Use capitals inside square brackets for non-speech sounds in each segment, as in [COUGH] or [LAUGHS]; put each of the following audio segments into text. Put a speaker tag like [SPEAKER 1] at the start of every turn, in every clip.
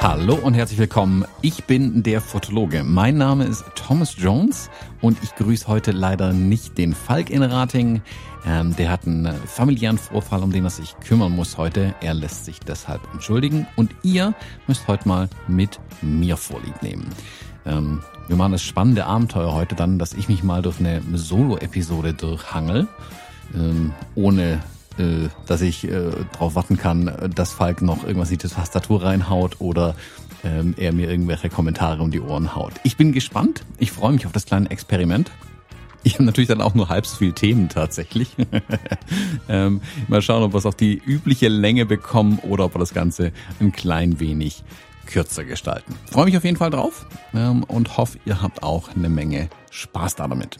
[SPEAKER 1] Hallo und herzlich willkommen. Ich bin der Fotologe. Mein Name ist Thomas Jones und ich grüße heute leider nicht den Falk in Rating. Ähm, der hat einen familiären Vorfall, um den er sich kümmern muss heute. Er lässt sich deshalb entschuldigen und ihr müsst heute mal mit mir Vorlieb nehmen. Ähm, wir machen das spannende Abenteuer heute dann, dass ich mich mal durch eine Solo-Episode durchhangel, ähm, ohne äh, dass ich äh, darauf warten kann, dass Falk noch irgendwas in die Tastatur reinhaut oder ähm, er mir irgendwelche Kommentare um die Ohren haut. Ich bin gespannt. Ich freue mich auf das kleine Experiment. Ich habe natürlich dann auch nur halb so viele Themen tatsächlich. [LAUGHS] ähm, mal schauen, ob wir es auf die übliche Länge bekommen oder ob wir das Ganze ein klein wenig kürzer gestalten. Freue mich auf jeden Fall drauf ähm, und hoffe, ihr habt auch eine Menge Spaß da damit.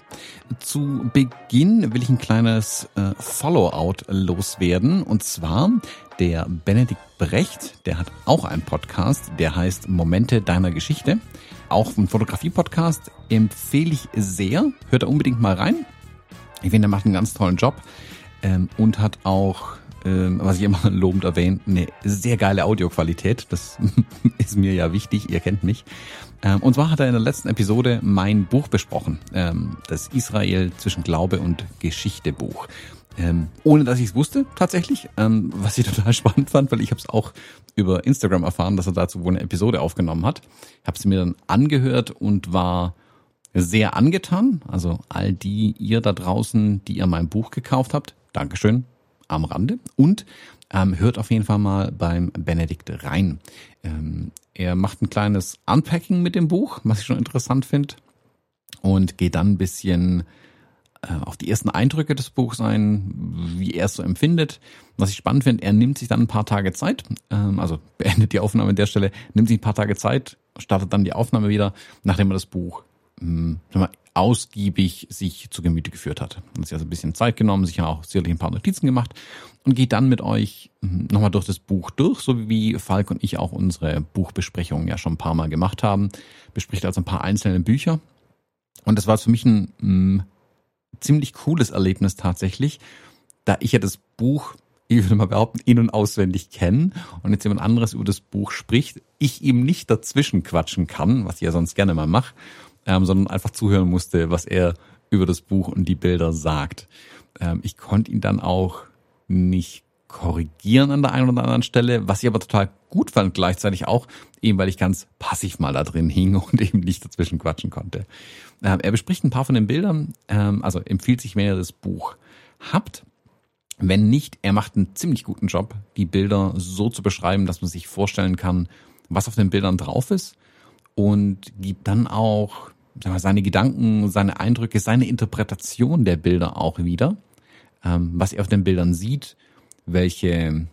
[SPEAKER 1] Zu Beginn will ich ein kleines äh, Follow-out loswerden und zwar der Benedikt Brecht, der hat auch einen Podcast, der heißt Momente deiner Geschichte. Auch ein Fotografie-Podcast empfehle ich sehr. Hört da unbedingt mal rein. Ich finde, er macht einen ganz tollen Job ähm, und hat auch was ich immer [LAUGHS] lobend erwähne, eine sehr geile Audioqualität. Das [LAUGHS] ist mir ja wichtig, ihr kennt mich. Ähm, und zwar hat er in der letzten Episode mein Buch besprochen, ähm, das Israel zwischen Glaube und Geschichte Buch. Ähm, ohne dass ich es wusste, tatsächlich, ähm, was ich [LAUGHS] total spannend fand, weil ich habe es auch über Instagram erfahren, dass er dazu wohl eine Episode aufgenommen hat. Habe sie mir dann angehört und war sehr angetan. Also all die ihr da draußen, die ihr mein Buch gekauft habt, Dankeschön, am Rande. Und ähm, hört auf jeden Fall mal beim Benedikt rein. Ähm, er macht ein kleines Unpacking mit dem Buch, was ich schon interessant finde. Und geht dann ein bisschen äh, auf die ersten Eindrücke des Buchs ein, wie er es so empfindet. Was ich spannend finde, er nimmt sich dann ein paar Tage Zeit, ähm, also [LAUGHS] beendet die Aufnahme an der Stelle, nimmt sich ein paar Tage Zeit, startet dann die Aufnahme wieder, nachdem er das Buch ähm, ausgiebig sich zu Gemüte geführt hat. Hat sich also ein bisschen Zeit genommen, sich auch sicherlich ein paar Notizen gemacht und geht dann mit euch hm, nochmal durch das Buch durch, so wie Falk und ich auch unsere Buchbesprechungen ja schon ein paar Mal gemacht haben. Bespricht also ein paar einzelne Bücher. Und das war für mich ein mh, hm, ziemlich cooles Erlebnis tatsächlich, da ich ja das Buch ich würde mal behaupten, in- und auswendig kennen und jetzt jemand anderes über das Buch spricht, ich ihm nicht dazwischen quatschen kann, was ich ja sonst gerne mal mache, ähm, sondern einfach zuhören musste, was er über das Buch und die Bilder sagt. Ähm, ich konnte ihn dann auch nicht korrigieren an der einen oder anderen Stelle, was ich aber total gut fand gleichzeitig auch, eben weil ich ganz passiv mal da drin hing [LAUGHS] und eben nicht dazwischen quatschen konnte. Ähm, er bespricht ein paar von den Bildern, ähm, also empfiehlt sich, wenn ihr das Buch habt. Wenn nicht, er macht einen ziemlich guten Job, die Bilder so zu beschreiben, dass man sich vorstellen kann, was auf den Bildern drauf ist und gibt dann auch seine Gedanken, seine Eindrücke, seine Interpretation der Bilder auch wieder, ähm, was er auf den Bildern sieht, welche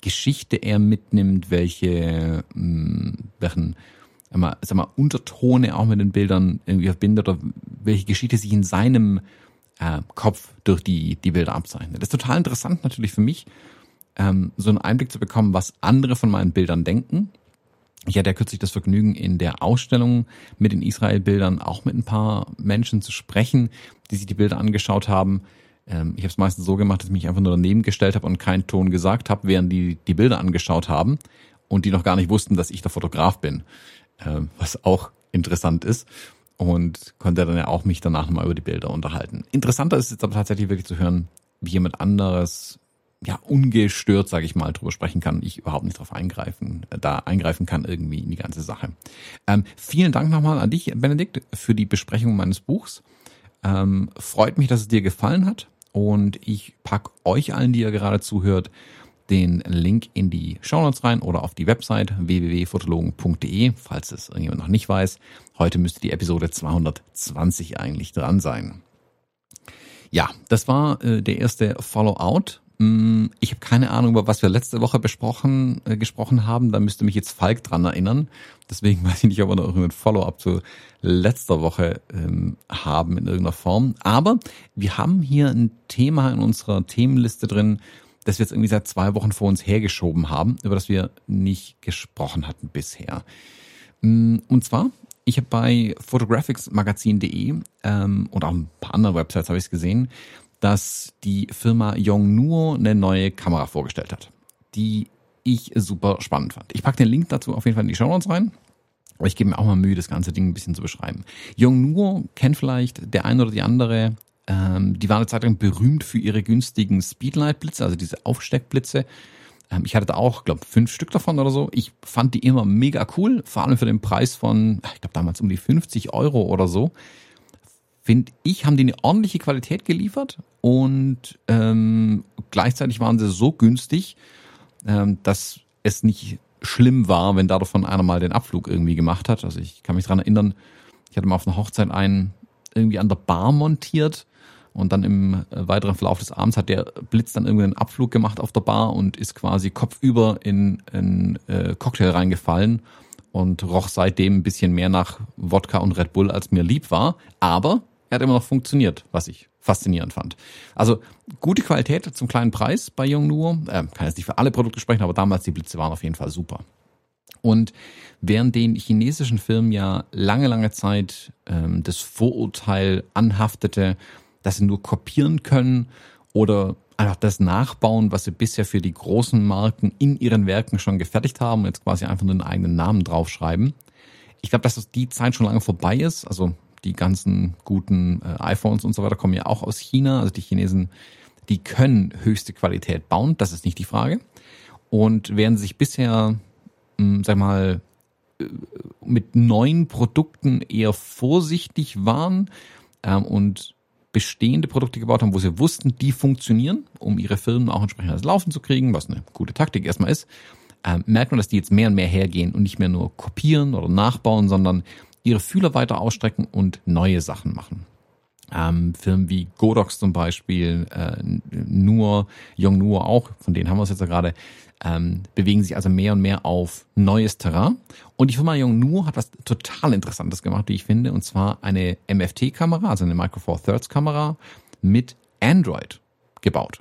[SPEAKER 1] Geschichte er mitnimmt, welche, hm, welchen sag mal, Untertone auch mit den Bildern irgendwie verbindet oder welche Geschichte sich in seinem äh, Kopf durch die, die Bilder abzeichnet. Das ist total interessant natürlich für mich, ähm, so einen Einblick zu bekommen, was andere von meinen Bildern denken, ich hatte ja kürzlich das Vergnügen, in der Ausstellung mit den Israel-Bildern auch mit ein paar Menschen zu sprechen, die sich die Bilder angeschaut haben. Ähm, ich habe es meistens so gemacht, dass ich mich einfach nur daneben gestellt habe und keinen Ton gesagt habe, während die die Bilder angeschaut haben und die noch gar nicht wussten, dass ich der Fotograf bin, ähm, was auch interessant ist und konnte dann ja auch mich danach nochmal über die Bilder unterhalten. Interessanter ist jetzt aber tatsächlich wirklich zu hören, wie jemand anderes ja, ungestört, sage ich mal, drüber sprechen kann, ich überhaupt nicht drauf eingreifen, äh, da eingreifen kann irgendwie in die ganze Sache. Ähm, vielen Dank nochmal an dich, Benedikt, für die Besprechung meines Buchs. Ähm, freut mich, dass es dir gefallen hat und ich pack euch allen, die ihr gerade zuhört, den Link in die Show Notes rein oder auf die Website www.fotologen.de, falls es irgendjemand noch nicht weiß. Heute müsste die Episode 220 eigentlich dran sein. Ja, das war äh, der erste Follow-out ich habe keine Ahnung, über was wir letzte Woche besprochen, äh, gesprochen haben. Da müsste mich jetzt Falk dran erinnern. Deswegen [LAUGHS] weiß ich nicht, ob wir noch irgendein Follow-up zu letzter Woche ähm, haben in irgendeiner Form. Aber wir haben hier ein Thema in unserer Themenliste drin, das wir jetzt irgendwie seit zwei Wochen vor uns hergeschoben haben, über das wir nicht gesprochen hatten bisher. Mm, und zwar, ich habe bei photographicsmagazin.de ähm, und auch ein paar anderen Websites habe ich es gesehen, dass die Firma Yongnuo eine neue Kamera vorgestellt hat, die ich super spannend fand. Ich packe den Link dazu auf jeden Fall in die Show Notes rein. Aber ich gebe mir auch mal Mühe, das ganze Ding ein bisschen zu beschreiben. Yongnuo kennt vielleicht der eine oder die andere. Ähm, die waren eine Zeit lang berühmt für ihre günstigen Speedlight-Blitze, also diese Aufsteckblitze. Ähm, ich hatte da auch, glaube fünf Stück davon oder so. Ich fand die immer mega cool, vor allem für den Preis von, ich glaube damals um die 50 Euro oder so finde ich, haben die eine ordentliche Qualität geliefert und ähm, gleichzeitig waren sie so günstig, ähm, dass es nicht schlimm war, wenn davon einer mal den Abflug irgendwie gemacht hat. Also ich kann mich dran erinnern, ich hatte mal auf einer Hochzeit einen irgendwie an der Bar montiert und dann im äh, weiteren Verlauf des Abends hat der Blitz dann irgendwie einen Abflug gemacht auf der Bar und ist quasi kopfüber in einen äh, Cocktail reingefallen und roch seitdem ein bisschen mehr nach Wodka und Red Bull, als mir lieb war. Aber er hat immer noch funktioniert, was ich faszinierend fand. Also gute Qualität zum kleinen Preis bei Yongnuo. Äh, kann jetzt nicht für alle Produkte sprechen, aber damals die Blitze waren auf jeden Fall super. Und während den chinesischen Firmen ja lange, lange Zeit ähm, das Vorurteil anhaftete, dass sie nur kopieren können oder einfach das nachbauen, was sie bisher für die großen Marken in ihren Werken schon gefertigt haben und jetzt quasi einfach nur einen eigenen Namen draufschreiben. Ich glaube, dass die Zeit schon lange vorbei ist. Also die ganzen guten äh, iPhones und so weiter kommen ja auch aus China. Also die Chinesen, die können höchste Qualität bauen, das ist nicht die Frage. Und während sich bisher, mh, hm, sag mal, äh, mit neuen Produkten eher vorsichtig waren ähm, und bestehende Produkte gebaut haben, wo sie wussten, die funktionieren, um ihre Firmen auch entsprechend ans Laufen zu kriegen, was eine gute Taktik erstmal ist, ähm, merkt man, dass die jetzt mehr und mehr hergehen und nicht mehr nur kopieren oder nachbauen, sondern ihre Fühler weiter ausstrecken und neue Sachen machen. Ähm, Firmen wie Godox zum Beispiel, äh, nur, Young Nur auch, von denen haben wir es jetzt ja gerade, ähm, bewegen sich also mehr und mehr auf neues Terrain. Und die Firma Young Nur hat was total Interessantes gemacht, wie ich finde, und zwar eine MFT-Kamera, also eine Micro Four Thirds Kamera mit Android gebaut.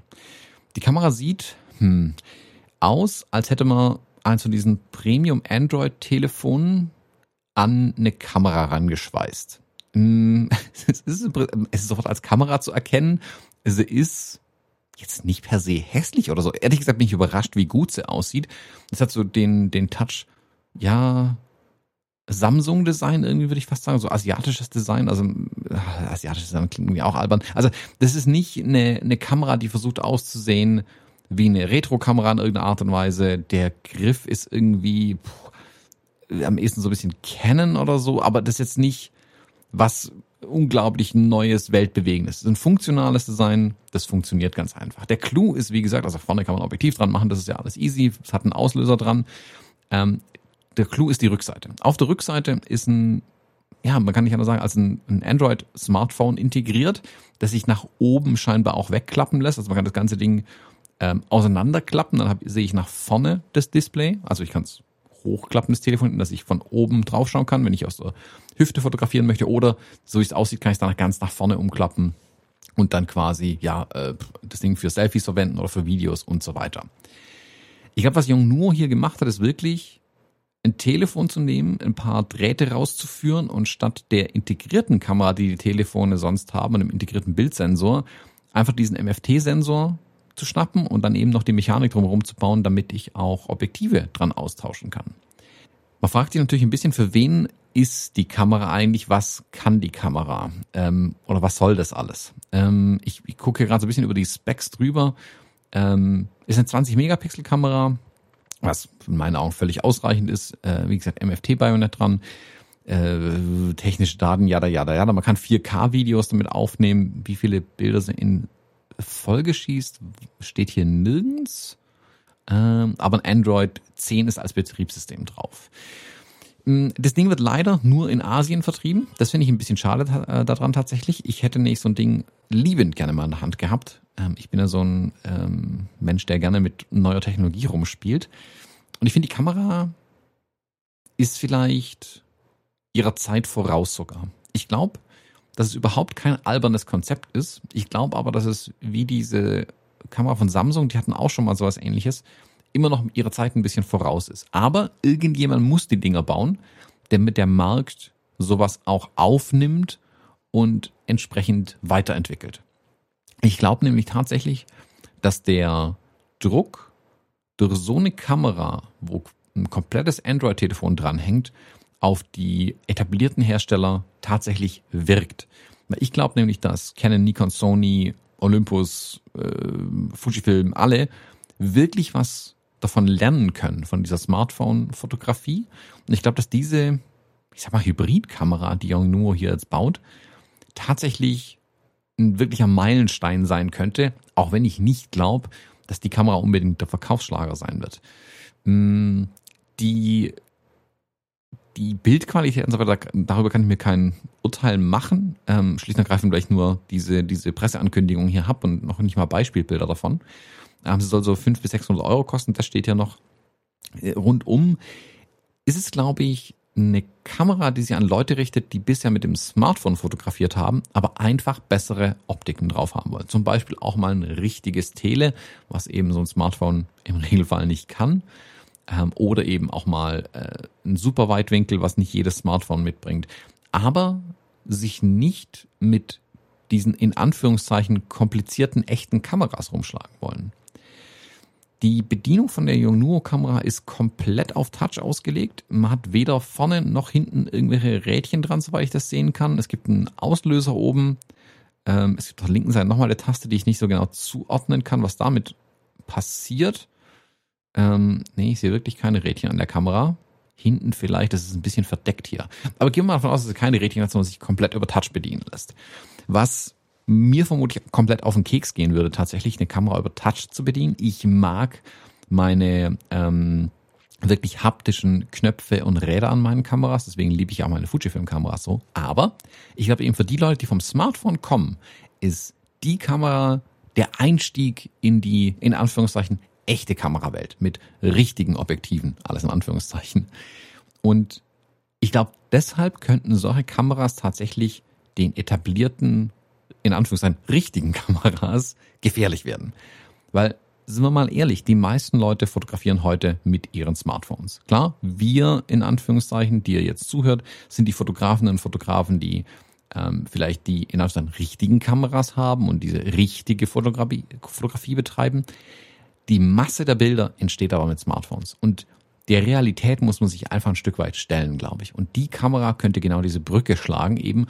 [SPEAKER 1] Die Kamera sieht hm, aus, als hätte man eins von diesen Premium Android Telefonen an eine Kamera rangeschweißt. Mm, [LAUGHS] es ist, es ist sofort als Kamera zu erkennen. Sie ist jetzt nicht per se hässlich oder so. Ehrlich gesagt bin ich überrascht, wie gut sie aussieht. Es hat so den, den Touch, ja, Samsung-Design irgendwie, würde ich fast sagen, so asiatisches Design, also äh, asiatisches Design klingt irgendwie auch albern. Also das ist nicht eine, eine Kamera, die versucht auszusehen wie eine Retro-Kamera in irgendeiner Art und Weise. Der Griff ist irgendwie, puh, am ehesten so ein bisschen kennen oder so, aber das ist jetzt nicht was unglaublich neues, weltbewegendes. Ein funktionales Design, das funktioniert ganz einfach. Der Clou ist, wie gesagt, also vorne kann man Objektiv dran machen, das ist ja alles easy, es hat einen Auslöser dran. Ähm, der Clou ist die Rückseite. Auf der Rückseite ist ein, ja, man kann nicht anders sagen, als ein, ein Android-Smartphone integriert, das sich nach oben scheinbar auch wegklappen lässt. Also man kann das ganze Ding ähm, auseinanderklappen, dann sehe ich nach vorne das Display. Also ich kann es hochklappendes Telefon, dass ich von oben drauf schauen kann, wenn ich aus der Hüfte fotografieren möchte. Oder so wie es aussieht, kann ich es dann ganz nach vorne umklappen und dann quasi ja äh, das Ding für Selfies verwenden oder für Videos und so weiter. Ich glaube, was Jung Nuo hier gemacht hat, ist wirklich ein Telefon zu nehmen, ein paar Drähte rauszuführen und statt der integrierten Kamera, die die Telefone sonst haben, einem integrierten Bildsensor, einfach diesen MFT-Sensor zu schnappen und dann eben noch die Mechanik drumherum zu bauen, damit ich auch Objektive dran austauschen kann. Man fragt sich natürlich ein bisschen, für wen ist die Kamera eigentlich? Was kann die Kamera? Ähm, oder was soll das alles? Ähm, ich, ich gucke gerade so ein bisschen über die Specs drüber. Ähm, ist eine 20 Megapixel Kamera, was in meinen Augen völlig ausreichend ist. Äh, wie gesagt, MFT-Bajonett dran. Äh, technische Daten, jada, jada, jada. Man kann 4K-Videos damit aufnehmen. Wie viele Bilder sind in Folge schießt, steht hier nirgends. Ähm, aber ein Android 10 ist als Betriebssystem drauf. Mm, das Ding wird leider nur in Asien vertrieben. Das finde ich ein bisschen schade äh, daran tatsächlich. Ich hätte nicht so ein Ding liebend gerne mal in der Hand gehabt. Ähm, ich bin ja so ein ähm, Mensch, der gerne mit neuer Technologie rumspielt. Und ich finde, die Kamera ist vielleicht ihrer Zeit voraus sogar. Ich glaube, dass es überhaupt kein albernes Konzept ist. Ich glaube aber, dass es wie diese Kamera von Samsung, die hatten auch schon mal sowas ähnliches, immer noch ihrer Zeit ein bisschen voraus ist. Aber irgendjemand muss die Dinger bauen, damit der Markt sowas auch aufnimmt und entsprechend weiterentwickelt. Ich glaube nämlich tatsächlich, dass der Druck durch so eine Kamera, wo ein komplettes Android-Telefon dranhängt, auf die etablierten Hersteller tatsächlich wirkt. Ich glaube nämlich, dass Canon, Nikon, Sony, Olympus, äh, Fujifilm, alle wirklich was davon lernen können, von dieser Smartphone-Fotografie. Und ich glaube, dass diese, ich sag mal, Hybridkamera, die Yongnuo hier jetzt baut, tatsächlich ein wirklicher Meilenstein sein könnte, auch wenn ich nicht glaube, dass die Kamera unbedingt der Verkaufsschlager sein wird. Mm, die, die Bildqualität und so weiter, darüber kann ich mir kein Urteil machen. Ähm, schlicht und ergreifend, weil ich nur diese, diese Presseankündigung hier habe und noch nicht mal Beispielbilder davon. Ähm, sie soll so 500 bis 600 Euro kosten, das steht ja noch äh, rundum. Ist es, glaube ich, eine Kamera, die sich an Leute richtet, die bisher mit dem Smartphone fotografiert haben, aber einfach bessere Optiken drauf haben wollen. Zum Beispiel auch mal ein richtiges Tele, was eben so ein Smartphone im Regelfall nicht kann. Ähm, oder eben auch mal äh, ein super Weitwinkel, was nicht jedes Smartphone mitbringt. Aber sich nicht mit diesen in Anführungszeichen komplizierten echten Kameras rumschlagen wollen. Die Bedienung von der Yongnuo-Kamera ist komplett auf Touch ausgelegt. Man hat weder vorne noch hinten irgendwelche Rädchen dran, soweit ich das sehen kann. Es gibt einen Auslöser oben. Ähm, es gibt auf der linken Seite nochmal eine Taste, die ich nicht so genau zuordnen kann, was damit passiert. Ähm, nee, ich sehe wirklich keine Rädchen an der Kamera. Hinten vielleicht, das ist ein bisschen verdeckt hier. Aber gehen wir mal davon aus, dass es keine Rädchen hat, sondern sich komplett über Touch bedienen lässt. Was mir vermutlich komplett auf den Keks gehen würde, tatsächlich eine Kamera über Touch zu bedienen. Ich mag meine ähm, wirklich haptischen Knöpfe und Räder an meinen Kameras, deswegen liebe ich auch meine Fujifilm-Kameras so. Aber ich glaube eben für die Leute, die vom Smartphone kommen, ist die Kamera der Einstieg in die, in Anführungszeichen, echte Kamerawelt mit richtigen Objektiven, alles in Anführungszeichen. Und ich glaube, deshalb könnten solche Kameras tatsächlich den etablierten in Anführungszeichen richtigen [LAUGHS] Kameras gefährlich werden. Weil, sind wir mal ehrlich, die meisten Leute fotografieren heute mit ihren Smartphones. Klar, wir in Anführungszeichen, die ihr jetzt zuhört, sind die Fotografen und Fotografen, die ähm, vielleicht die in Anführungszeichen richtigen Kameras haben und diese richtige Fotografie, Fotografie betreiben. Die Masse der Bilder entsteht aber mit Smartphones. Und der Realität muss man sich einfach ein Stück weit stellen, glaube ich. Und die Kamera könnte genau diese Brücke schlagen, eben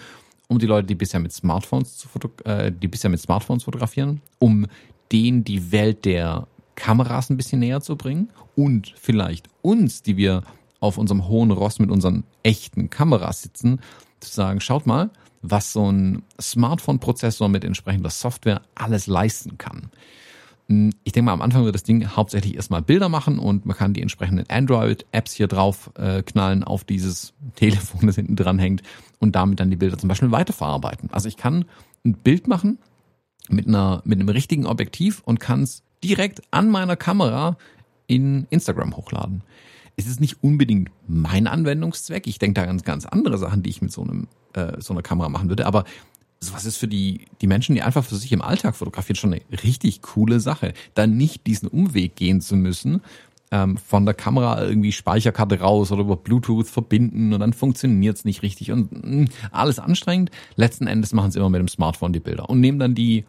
[SPEAKER 1] um die Leute, die bisher mit Smartphones zu äh, die bisher mit Smartphones fotografieren, um denen die Welt der Kameras ein bisschen näher zu bringen und vielleicht uns, die wir auf unserem hohen Ross mit unseren echten Kameras sitzen, zu sagen, schaut mal, was so ein Smartphone-Prozessor mit entsprechender Software alles leisten kann. Hm, ich denke mal, am Anfang wird das Ding hauptsächlich erstmal Bilder machen und man kann die entsprechenden Android-Apps hier drauf äh, knallen auf dieses [LAUGHS] Telefon, das hinten dran hängt und damit dann die Bilder zum Beispiel weiterverarbeiten. Also ich kann ein Bild machen mit einer mit einem richtigen Objektiv und kann es direkt an meiner Kamera in Instagram hochladen. Es ist nicht unbedingt mein Anwendungszweck. Ich denke da ganz ganz andere Sachen, die ich mit so einem äh, so einer Kamera machen würde. Aber sowas ist für die, die Menschen, die einfach für sich im Alltag fotografieren, schon eine richtig coole Sache. Dann nicht diesen Umweg gehen zu müssen, ähm, von der Kamera irgendwie Speicherkarte raus oder über Bluetooth verbinden und dann funktioniert's nicht richtig und mh, mm, alles anstrengend. Letzten Endes machen sie immer mit dem Smartphone die Bilder und nehmen dann die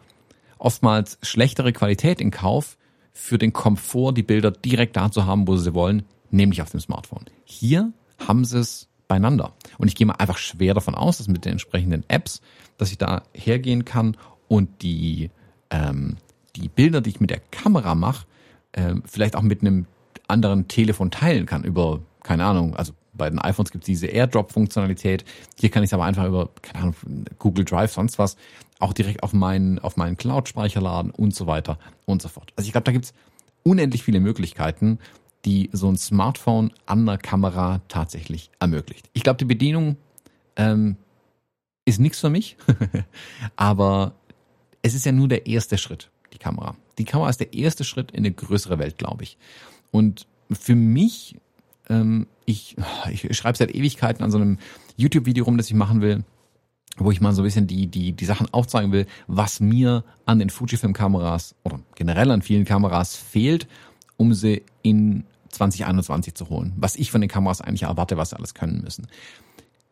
[SPEAKER 1] oftmals schlechtere Qualität in Kauf für den Komfort, die Bilder direkt da zu haben, wo sie sie wollen, nämlich auf dem Smartphone. Hier haben sie es beieinander. Und ich gehe mal einfach schwer davon aus, dass mit den entsprechenden Apps, dass ich da hergehen kann und die, ähm, die Bilder, die ich mit der Kamera mache, äh, vielleicht auch mit einem anderen Telefon teilen kann über, keine Ahnung, also bei den iPhones gibt es diese AirDrop-Funktionalität. Hier kann ich es aber einfach über, keine Ahnung, Google Drive, sonst was, auch direkt auf meinen, auf meinen Cloud-Speicher laden und so weiter und so fort. Also ich glaube, da gibt es unendlich viele Möglichkeiten, die so ein Smartphone an der Kamera tatsächlich ermöglicht. Ich glaube, die Bedienung ähm, ist nichts für mich, [LAUGHS] aber es ist ja nur der erste Schritt, die Kamera. Die Kamera ist der erste Schritt in eine größere Welt, glaube ich. Und für mich, ähm, ich, [LAUGHS] ich schreibe seit Ewigkeiten an so einem YouTube-Video rum, das ich machen will, wo ich mal so ein bisschen die, die, die Sachen aufzeigen will, was mir an den Fujifilm-Kameras oder generell an vielen Kameras fehlt, um sie in 2021 zu holen, was ich von den Kameras eigentlich erwarte, was sie alles können müssen.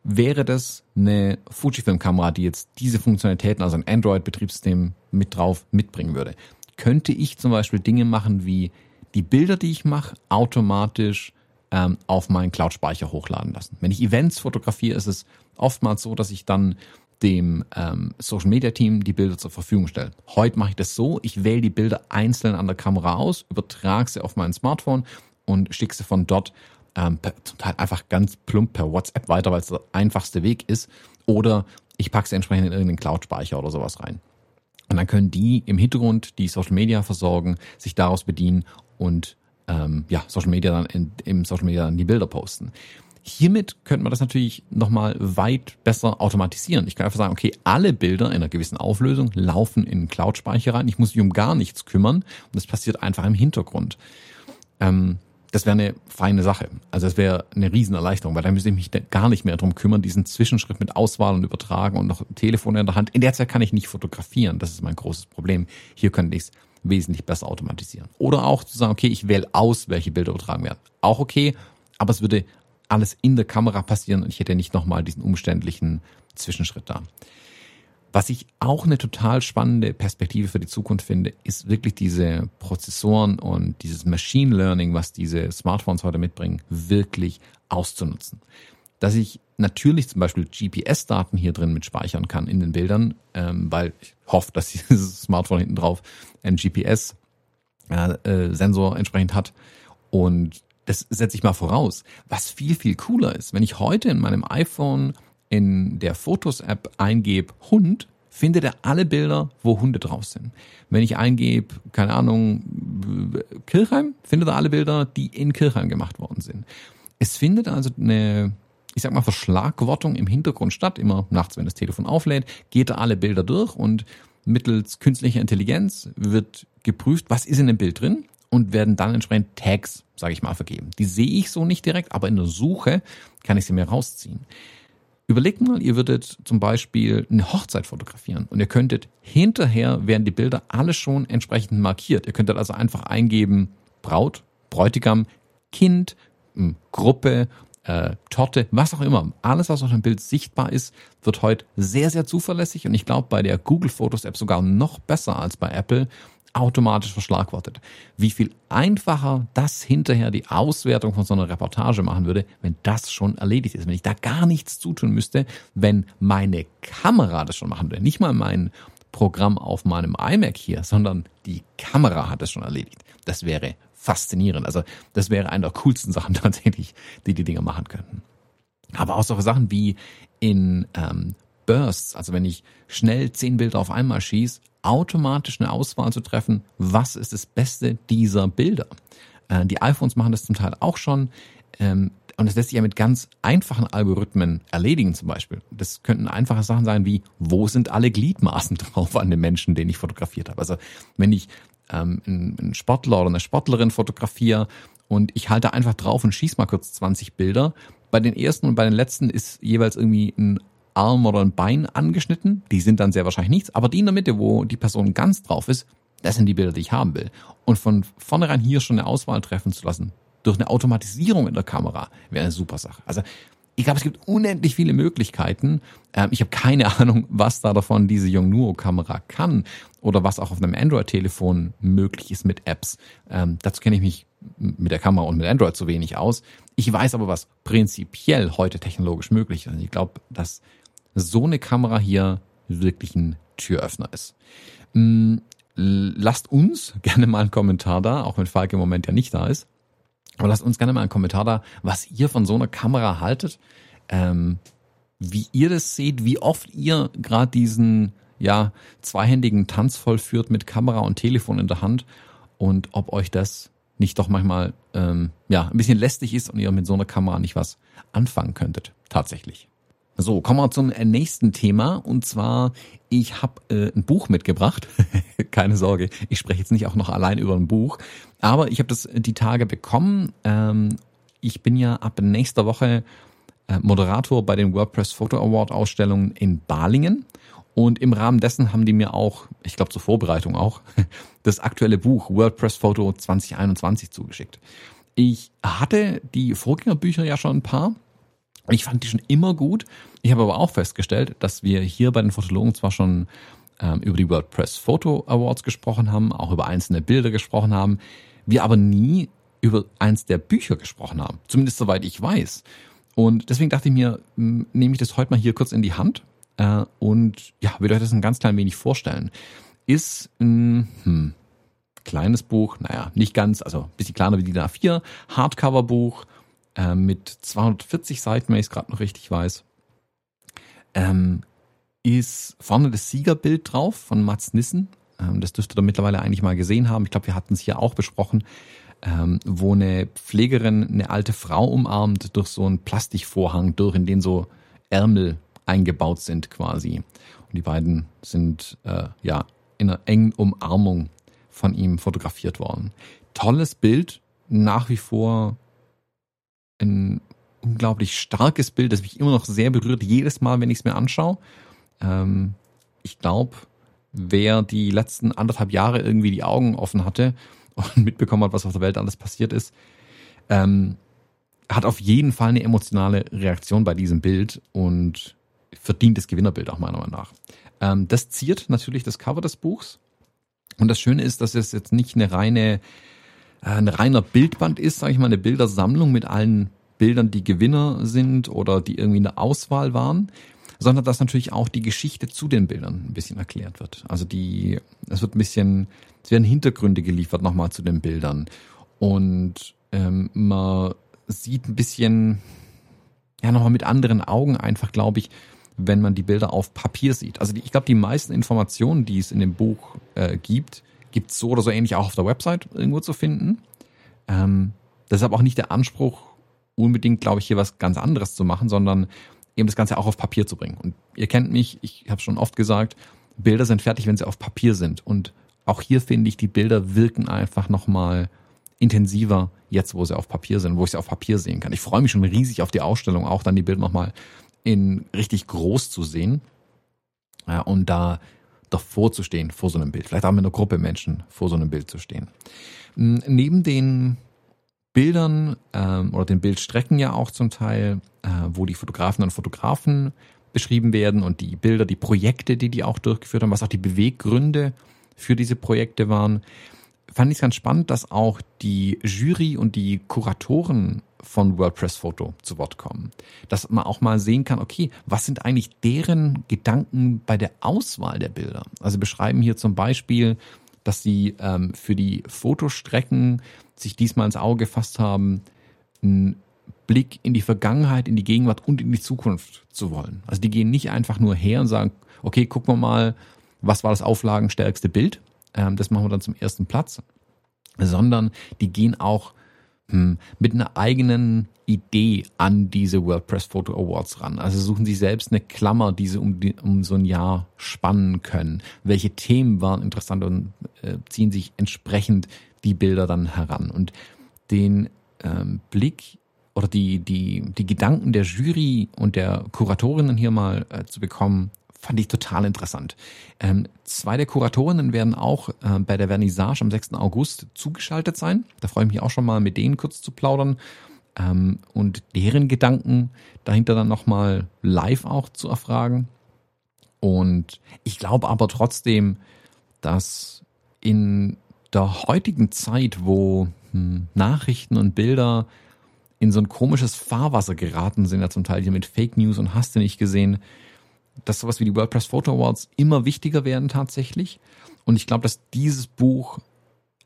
[SPEAKER 1] Wäre das eine Fujifilm-Kamera, die jetzt diese Funktionalitäten, also ein Android-Betriebssystem mit drauf mitbringen würde, könnte ich zum Beispiel Dinge machen wie die Bilder, die ich mache, automatisch ähm, auf meinen Cloud-Speicher hochladen lassen. Wenn ich Events fotografiere, ist es oftmals so, dass ich dann dem ähm, Social Media Team die Bilder zur Verfügung stelle. Heute mache ich das so, ich wähle die Bilder einzeln an der Kamera aus, übertrage sie auf mein Smartphone und schicke sie von dort ähm, per, zum Teil einfach ganz plump per WhatsApp weiter, weil es der einfachste Weg ist. Oder ich packe sie entsprechend in irgendeinen Cloud-Speicher oder sowas rein. Und dann können die im Hintergrund, die Social Media versorgen, sich daraus bedienen und ähm, ja, Social Media dann in, im Social Media dann die Bilder posten. Hiermit könnte man das natürlich nochmal weit besser automatisieren. Ich kann einfach sagen, okay, alle Bilder in einer gewissen Auflösung laufen in Cloud-Speicher rein. Ich muss mich um gar nichts kümmern und das passiert einfach im Hintergrund. Ähm, das wäre eine feine Sache. Also es wäre eine Riesenerleichterung, weil dann müsste ich mich gar nicht mehr darum kümmern, diesen Zwischenschritt mit Auswahl und Übertragen und noch Telefon in der Hand. In der Zeit kann ich nicht fotografieren. Das ist mein großes Problem. Hier könnte ich es wesentlich besser automatisieren. Oder auch zu sagen, okay, ich wähle aus, welche Bilder übertragen werden. Auch okay, aber es würde alles in der Kamera passieren und ich hätte nicht nochmal diesen umständlichen Zwischenschritt da. Was ich auch eine total spannende Perspektive für die Zukunft finde, ist wirklich diese Prozessoren und dieses Machine Learning, was diese Smartphones heute mitbringen, wirklich auszunutzen. Dass ich natürlich zum Beispiel GPS-Daten hier drin mit speichern kann in den Bildern, ähm, weil ich hoffe, dass [LAUGHS] dieses Smartphone hinten drauf einen GPS-Sensor äh, entsprechend hat und das setze ich mal voraus. Was viel, viel cooler ist, wenn ich heute in meinem iPhone in der Fotos-App eingebe Hund, findet er alle Bilder, wo Hunde drauf sind. Wenn ich eingebe, keine Ahnung, Kirchheim, findet er alle Bilder, die in Kirchheim gemacht worden sind. Es findet also eine, ich sag mal, Verschlagwortung im Hintergrund statt. Immer nachts, wenn das Telefon auflädt, geht er alle Bilder durch und mittels künstlicher Intelligenz wird geprüft, was ist in dem Bild drin und werden dann entsprechend Tags, sage ich mal, vergeben. Die sehe ich so nicht direkt, aber in der Suche kann ich sie mir rausziehen. Überlegt mal, ihr würdet zum Beispiel eine Hochzeit fotografieren und ihr könntet hinterher werden die Bilder alle schon entsprechend markiert. Ihr könntet also einfach eingeben Braut, Bräutigam, Kind, Gruppe, äh, Torte, was auch immer. Alles, was auf dem Bild sichtbar ist, wird heute sehr, sehr zuverlässig und ich glaube bei der Google Fotos App sogar noch besser als bei Apple automatisch verschlagwortet. Wie viel einfacher das hinterher die Auswertung von so einer Reportage machen würde, wenn das schon erledigt ist, wenn ich da gar nichts zutun müsste, wenn meine Kamera das schon machen würde. Nicht mal mein Programm auf meinem iMac hier, sondern die Kamera hat es schon erledigt. Das wäre faszinierend. Also das wäre eine der coolsten Sachen [LAUGHS] tatsächlich, die die Dinger machen könnten. Aber auch solche Sachen wie in ähm, Bursts, also wenn ich schnell zehn Bilder auf einmal schieße, automatisch eine Auswahl zu treffen, was ist das Beste dieser Bilder. Äh, die iPhones machen das zum Teil auch schon. Ähm, und das lässt sich ja mit ganz einfachen Algorithmen erledigen zum Beispiel. Das könnten einfache Sachen sein wie, wo sind alle Gliedmaßen [LAUGHS] drauf an dem Menschen, den ich fotografiert habe. Also wenn ich ähm, einen Sportler oder eine Sportlerin fotografiere und ich halte einfach drauf und schieße mal kurz 20 Bilder, bei den ersten und bei den letzten ist jeweils irgendwie ein Arm oder ein Bein angeschnitten. Die sind dann sehr wahrscheinlich nichts. Aber die in der Mitte, wo die Person ganz drauf ist, das sind die Bilder, die ich haben will. Und von vornherein hier schon eine Auswahl treffen zu lassen, durch eine Automatisierung in der Kamera, wäre eine super Sache. Also ich glaube, es gibt unendlich viele Möglichkeiten. Ähm, ich habe keine [LAUGHS] Ahnung, was da davon diese Yongnuo-Kamera kann oder was auch auf einem Android-Telefon möglich ist mit Apps. Ähm, dazu kenne ich mich mit der Kamera und mit Android zu wenig aus. Ich weiß aber, was prinzipiell heute technologisch möglich ist. Ich glaube, dass so eine Kamera hier wirklich ein Türöffner ist. Mm, lasst uns [LAUGHS] gerne mal einen Kommentar da, auch wenn Falk im Moment ja nicht da ist. Aber lasst uns gerne mal einen Kommentar da, was ihr von so einer Kamera haltet, ähm, wie ihr das seht, wie oft ihr gerade diesen ja zweihändigen Tanz vollführt mit Kamera und Telefon in der Hand und ob euch das nicht doch manchmal ähm, ja ein bisschen lästig ist und ihr mit so einer Kamera nicht was anfangen könntet tatsächlich. So, kommen wir zum nächsten Thema. Und zwar, ich habe äh, ein Buch mitgebracht. [LAUGHS] Keine Sorge, ich spreche jetzt nicht auch noch allein über ein Buch. Aber ich habe das die Tage bekommen. Ähm, ich bin ja ab nächster Woche äh, Moderator bei den WordPress Photo Award Ausstellungen in Balingen. Und im Rahmen dessen haben die mir auch, ich glaube zur Vorbereitung auch, [LAUGHS] das aktuelle Buch WordPress Photo 2021 zugeschickt. Ich hatte die Vorgängerbücher ja schon ein paar. Ich fand die schon immer gut. Ich habe aber auch festgestellt, dass wir hier bei den Fotologen zwar schon ähm, über die WordPress Photo Awards gesprochen haben, auch über einzelne Bilder gesprochen haben, wir aber nie über eins der Bücher gesprochen haben. Zumindest soweit ich weiß. Und deswegen dachte ich mir, nehme ich das heute mal hier kurz in die Hand äh, und ja, will euch das ein ganz klein wenig vorstellen. Ist ein hm, kleines Buch, naja, nicht ganz, also bisschen kleiner wie die A4, Hardcover-Buch äh, mit 240 Seiten, wenn ich es gerade noch richtig weiß. Ähm, ist vorne das Siegerbild drauf von Mats Nissen. Ähm, das dürfte ihr mittlerweile eigentlich mal gesehen haben. Ich glaube, wir hatten es hier auch besprochen, ähm, wo eine Pflegerin eine alte Frau umarmt durch so einen Plastikvorhang durch, in den so Ärmel eingebaut sind quasi. Und die beiden sind äh, ja in einer engen Umarmung von ihm fotografiert worden. Tolles Bild, nach wie vor ein unglaublich starkes Bild, das mich immer noch sehr berührt, jedes Mal, wenn ich es mir anschaue. Ähm, ich glaube, wer die letzten anderthalb Jahre irgendwie die Augen offen hatte [LAUGHS] und mitbekommen hat, was auf der Welt alles passiert ist, ähm, hat auf jeden Fall eine emotionale Reaktion bei diesem Bild und verdient das Gewinnerbild auch meiner Meinung nach. Ähm, das ziert natürlich das Cover des Buchs. Und das Schöne ist, dass es jetzt nicht eine reine, ein reiner Bildband ist, sage ich mal, eine Bildersammlung mit allen Bildern, die Gewinner sind oder die irgendwie in der Auswahl waren, sondern dass natürlich auch die Geschichte zu den Bildern ein bisschen erklärt wird. Also die, es wird ein bisschen, es werden Hintergründe geliefert nochmal zu den Bildern und ähm, man sieht ein bisschen, ja nochmal mit anderen Augen einfach, glaube ich, wenn man die Bilder auf Papier sieht. Also die, ich glaube, die meisten Informationen, die es in dem Buch äh, gibt, gibt es so oder so ähnlich auch auf der Website irgendwo zu finden. Ähm, deshalb auch nicht der Anspruch, unbedingt, glaube ich, hier was ganz anderes zu machen, sondern eben das Ganze auch auf Papier zu bringen. Und ihr kennt mich, ich habe schon oft gesagt, Bilder sind fertig, wenn sie auf Papier sind. Und auch hier finde ich, die Bilder wirken einfach nochmal intensiver jetzt, wo sie auf Papier sind, wo ich sie auf Papier sehen kann. Ich freue mich schon riesig auf die Ausstellung, auch dann die Bilder nochmal in richtig groß zu sehen ja, und da davor zu stehen, vor so einem Bild. Vielleicht auch mit einer Gruppe Menschen vor so einem Bild zu stehen. Neben den Bildern ähm, oder den Bildstrecken ja auch zum Teil, äh, wo die Fotografen und Fotografen beschrieben werden und die Bilder, die Projekte, die die auch durchgeführt haben, was auch die Beweggründe für diese Projekte waren, fand ich es ganz spannend, dass auch die Jury und die Kuratoren von WordPress Photo zu Wort kommen. Dass man auch mal sehen kann, okay, was sind eigentlich deren Gedanken bei der Auswahl der Bilder? Also beschreiben hier zum Beispiel, dass sie ähm, für die Fotostrecken sich diesmal ins Auge gefasst haben, einen Blick in die Vergangenheit, in die Gegenwart und in die Zukunft zu wollen. Also die gehen nicht einfach nur her und sagen, okay, gucken wir mal, was war das auflagenstärkste Bild? Ähm, das machen wir dann zum ersten Platz. Sondern die gehen auch mit einer eigenen Idee an diese WordPress Photo Awards ran. Also suchen Sie selbst eine Klammer, die Sie um, die, um so ein Jahr spannen können. Welche Themen waren interessant und äh, ziehen sich entsprechend die Bilder dann heran. Und den ähm, Blick oder die, die, die Gedanken der Jury und der Kuratorinnen hier mal äh, zu bekommen, fand ich total interessant. Ähm, zwei der Kuratorinnen werden auch äh, bei der Vernissage am 6. August zugeschaltet sein. Da freue ich mich auch schon mal, mit denen kurz zu plaudern ähm, und deren Gedanken dahinter dann nochmal live auch zu erfragen. Und ich glaube aber trotzdem, dass in der heutigen Zeit, wo hm, Nachrichten und Bilder in so ein komisches Fahrwasser geraten sind, ja zum Teil hier mit Fake News und hast du nicht gesehen, dass sowas wie die WordPress Photo Awards immer wichtiger werden tatsächlich. Und ich glaube, dass dieses Buch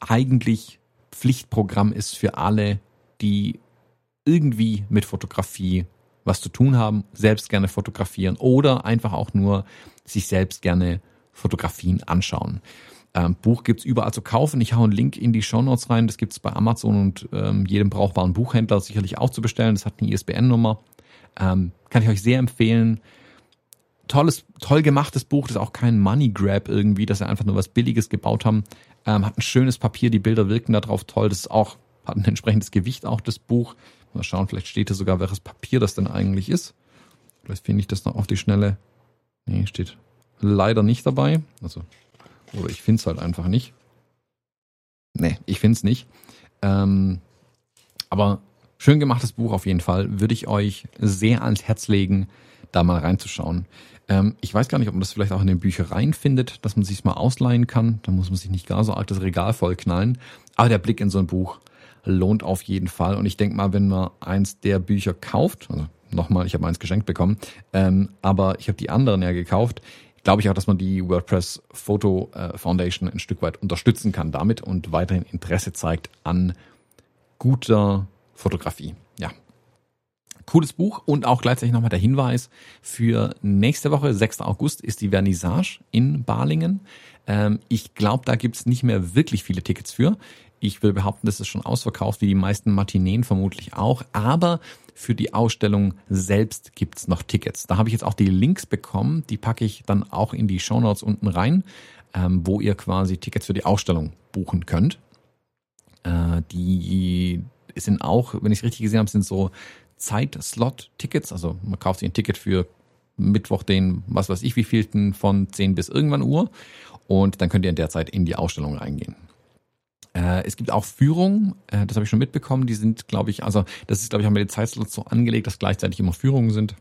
[SPEAKER 1] eigentlich Pflichtprogramm ist für alle, die irgendwie mit Fotografie was zu tun haben, selbst gerne fotografieren oder einfach auch nur sich selbst gerne Fotografien anschauen. Ähm, Buch gibt's überall zu kaufen. Ich hau einen Link in die Show Notes rein. Das gibt's bei Amazon und ähm, jedem brauchbaren Buchhändler sicherlich auch zu bestellen. Das hat eine ISBN-Nummer. Ähm, kann ich euch sehr empfehlen tolles, toll gemachtes Buch, das ist auch kein Money Grab irgendwie, dass sie einfach nur was Billiges gebaut haben. Ähm, hat ein schönes Papier, die Bilder wirken da drauf toll. Das ist auch, hat ein entsprechendes Gewicht auch, das Buch. Mal schauen, vielleicht steht da sogar, welches Papier das denn eigentlich ist. Vielleicht finde ich das noch auf die Schnelle. Nee, steht leider nicht dabei. Also, oder ich finde es halt einfach nicht. Nee, ich finde es nicht. Ähm, Aber schön gemachtes Buch auf jeden Fall. Würde ich euch sehr ans Herz legen, da mal reinzuschauen. Ähm, ich weiß gar nicht, ob man das vielleicht auch in den Büchereien findet, dass man sich mal ausleihen kann. Da muss man sich nicht gar so arg das Regal vollknallen. Aber der Blick in so ein Buch lohnt auf jeden Fall. Und ich denke mal, wenn man eins der Bücher kauft, also nochmal, ich habe eins geschenkt bekommen, ähm, aber ich habe die anderen ja gekauft, glaube ich auch, dass man die WordPress Photo äh, Foundation ein Stück weit unterstützen kann damit und weiterhin Interesse zeigt an guter Fotografie. Ja. Cooles Buch und auch gleichzeitig nochmal der Hinweis für nächste Woche, 6. August, ist die Vernissage in Balingen. Ähm, ich glaube, da gibt's nicht mehr wirklich viele Tickets für. Ich will behaupten, das ist schon ausverkauft, wie die meisten Matineen vermutlich auch. Aber für die Ausstellung selbst gibt's noch Tickets. Da habe ich jetzt auch die Links bekommen. Die packe ich dann auch in die Shownotes unten rein, ähm, wo ihr quasi Tickets für die Ausstellung buchen könnt. Äh, die sind auch, wenn ich es richtig gesehen habe, sind so Zeitslot-Tickets. Also man kauft sich ein Ticket für Mittwoch den, was weiß ich, wievielten von 10 bis irgendwann Uhr. Und dann könnt ihr in der Zeit in die Ausstellung reingehen. Äh, es gibt auch Führungen, äh, das habe ich schon mitbekommen, die sind, glaube ich, also das ist, glaube ich, haben wir die Zeitslots so angelegt, dass gleichzeitig immer Führungen sind.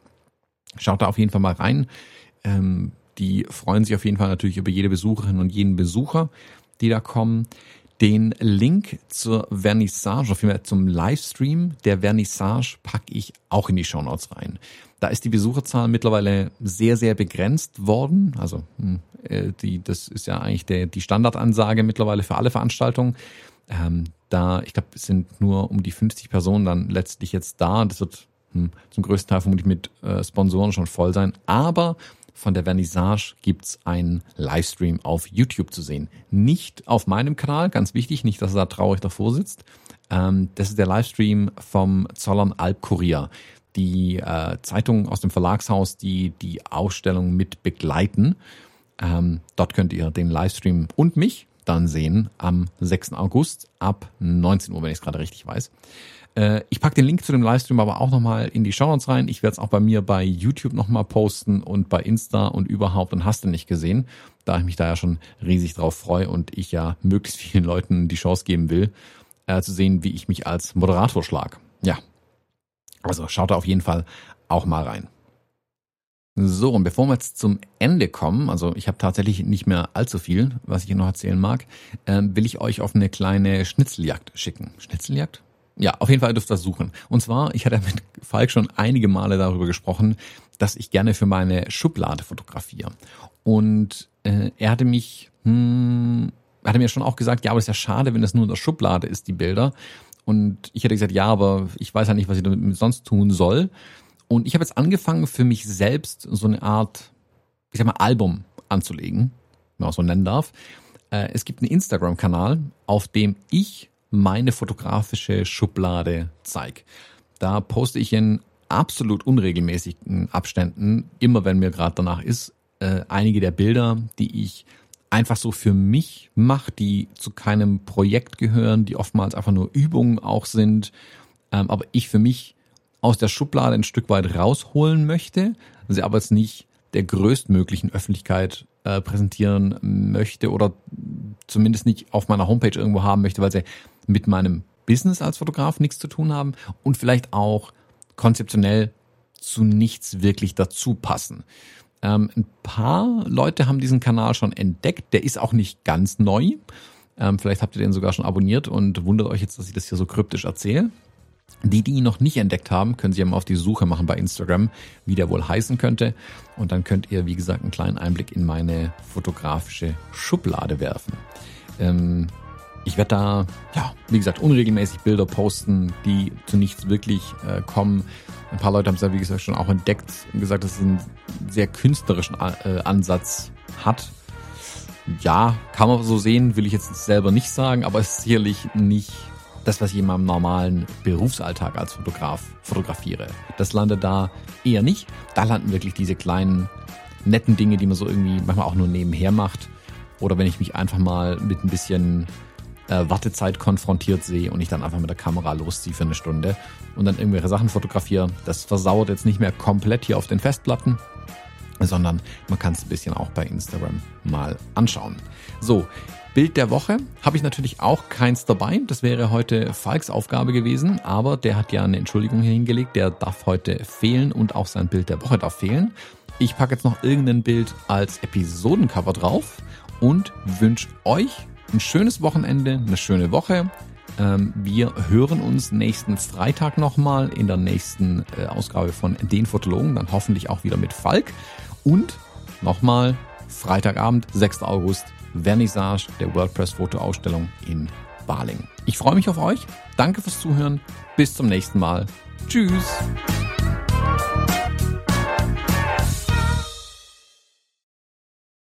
[SPEAKER 1] Schaut da auf jeden Fall mal rein. Ähm, die freuen sich auf jeden Fall natürlich über jede Besucherin und jeden Besucher, die da kommen. Den Link zur Vernissage, Fall zum Livestream der Vernissage packe ich auch in die Show Notes rein. Da ist die Besucherzahl mittlerweile sehr, sehr begrenzt worden. Also hm, äh, die, das ist ja eigentlich der, die Standardansage mittlerweile für alle Veranstaltungen. Ähm, da, ich glaube, es sind nur um die 50 Personen dann letztlich jetzt da. Das wird hm, zum größten Teil vermutlich mit äh, Sponsoren schon voll sein. Aber von der Vernissage gibt's einen Livestream auf YouTube zu sehen. Nicht auf meinem Kanal, ganz wichtig, nicht, dass er da traurig davor sitzt. Ähm, das ist der Livestream vom Zollern Albkurier, die äh, Zeitung aus dem Verlagshaus, die die Ausstellung mit begleiten. Ähm, dort könnt ihr den Livestream und mich dann sehen am 6. August ab 19 Uhr, wenn ich es gerade richtig weiß. Äh, ich packe den Link zu dem Livestream aber auch nochmal in die Show Notes rein. Ich werde es auch bei mir bei YouTube nochmal posten und bei Insta und überhaupt und hast du nicht gesehen, da ich mich da ja schon riesig drauf freue und ich ja möglichst [LAUGHS] vielen Leuten die Chance geben will, äh, zu sehen, wie ich mich als Moderator schlag. Ja. Also schaut da auf jeden Fall auch mal rein. So, und bevor wir jetzt zum Ende kommen, also ich habe tatsächlich nicht mehr allzu viel, was ich noch erzählen mag, äh, will ich euch auf eine kleine Schnitzeljagd schicken. Schnitzeljagd? Ja, auf jeden Fall dürft ihr das suchen. Und zwar, ich hatte mit Falk schon einige Male darüber gesprochen, dass ich gerne für meine Schublade fotografiere. Und äh, er hatte mich, hm, hatte mir schon auch gesagt, ja, aber es ist ja schade, wenn das nur in der Schublade ist, die Bilder. Und ich hätte gesagt, ja, aber ich weiß ja nicht, was ich damit sonst tun soll. Und ich habe jetzt angefangen, für mich selbst so eine Art, ich sag mal, Album anzulegen, wenn man auch so nennen darf. Äh, es gibt einen Instagram-Kanal, auf dem ich meine fotografische Schublade zeige. Da poste ich in absolut unregelmäßigen Abständen, immer wenn mir gerade danach ist, äh, einige der Bilder, die ich einfach so für mich mache, die zu keinem Projekt gehören, die oftmals einfach nur Übungen auch sind, ähm, aber ich für mich aus der Schublade ein Stück weit rausholen möchte, sie aber jetzt nicht der größtmöglichen Öffentlichkeit äh, präsentieren möchte oder zumindest nicht auf meiner Homepage irgendwo haben möchte, weil sie mit meinem Business als Fotograf nichts zu tun haben und vielleicht auch konzeptionell zu nichts wirklich dazu passen. Ähm, ein paar Leute haben diesen Kanal schon entdeckt. Der ist auch nicht ganz neu. Ähm, vielleicht habt ihr den sogar schon abonniert und wundert euch jetzt, dass ich das hier so kryptisch erzähle. Die, die ihn noch nicht entdeckt haben, können sich mal auf die Suche machen bei Instagram, wie der wohl heißen könnte. Und dann könnt ihr, wie gesagt, einen kleinen Einblick in meine fotografische Schublade werfen. Ähm, ich werde da, ja, wie gesagt, unregelmäßig Bilder posten, die zu nichts wirklich äh, kommen. Ein paar Leute haben es ja, wie gesagt, schon auch entdeckt und gesagt, dass es einen sehr künstlerischen äh, Ansatz hat. Ja, kann man so sehen, will ich jetzt selber nicht sagen, aber es ist sicherlich nicht das, was ich in meinem normalen Berufsalltag als Fotograf fotografiere. Das landet da eher nicht. Da landen wirklich diese kleinen, netten Dinge, die man so irgendwie manchmal auch nur nebenher macht. Oder wenn ich mich einfach mal mit ein bisschen äh, Wartezeit konfrontiert sehe und ich dann einfach mit der Kamera losziehe für eine Stunde und dann irgendwelche Sachen fotografiere. Das versauert jetzt nicht mehr komplett hier auf den Festplatten. sondern man kann es ein bisschen auch bei Instagram mal anschauen. So, Bild der Woche habe ich natürlich auch keins dabei. Das wäre heute Falks Aufgabe gewesen, aber der hat ja eine Entschuldigung hier hingelegt. Der darf heute fehlen und auch sein Bild der Woche darf fehlen. Ich packe jetzt noch irgendein Bild als Episodencover drauf und wünsche euch ein schönes Wochenende, eine schöne Woche. Ähm, wir hören uns nächsten Freitag nochmal in der nächsten äh, Ausgabe von Den Fotologen, dann hoffentlich auch wieder mit Falk. Und nochmal Freitagabend, 6. August, Vernissage der WordPress-Fotoausstellung in Baling. Ich freue mich auf euch. Danke fürs Zuhören. Bis zum nächsten Mal. Tschüss.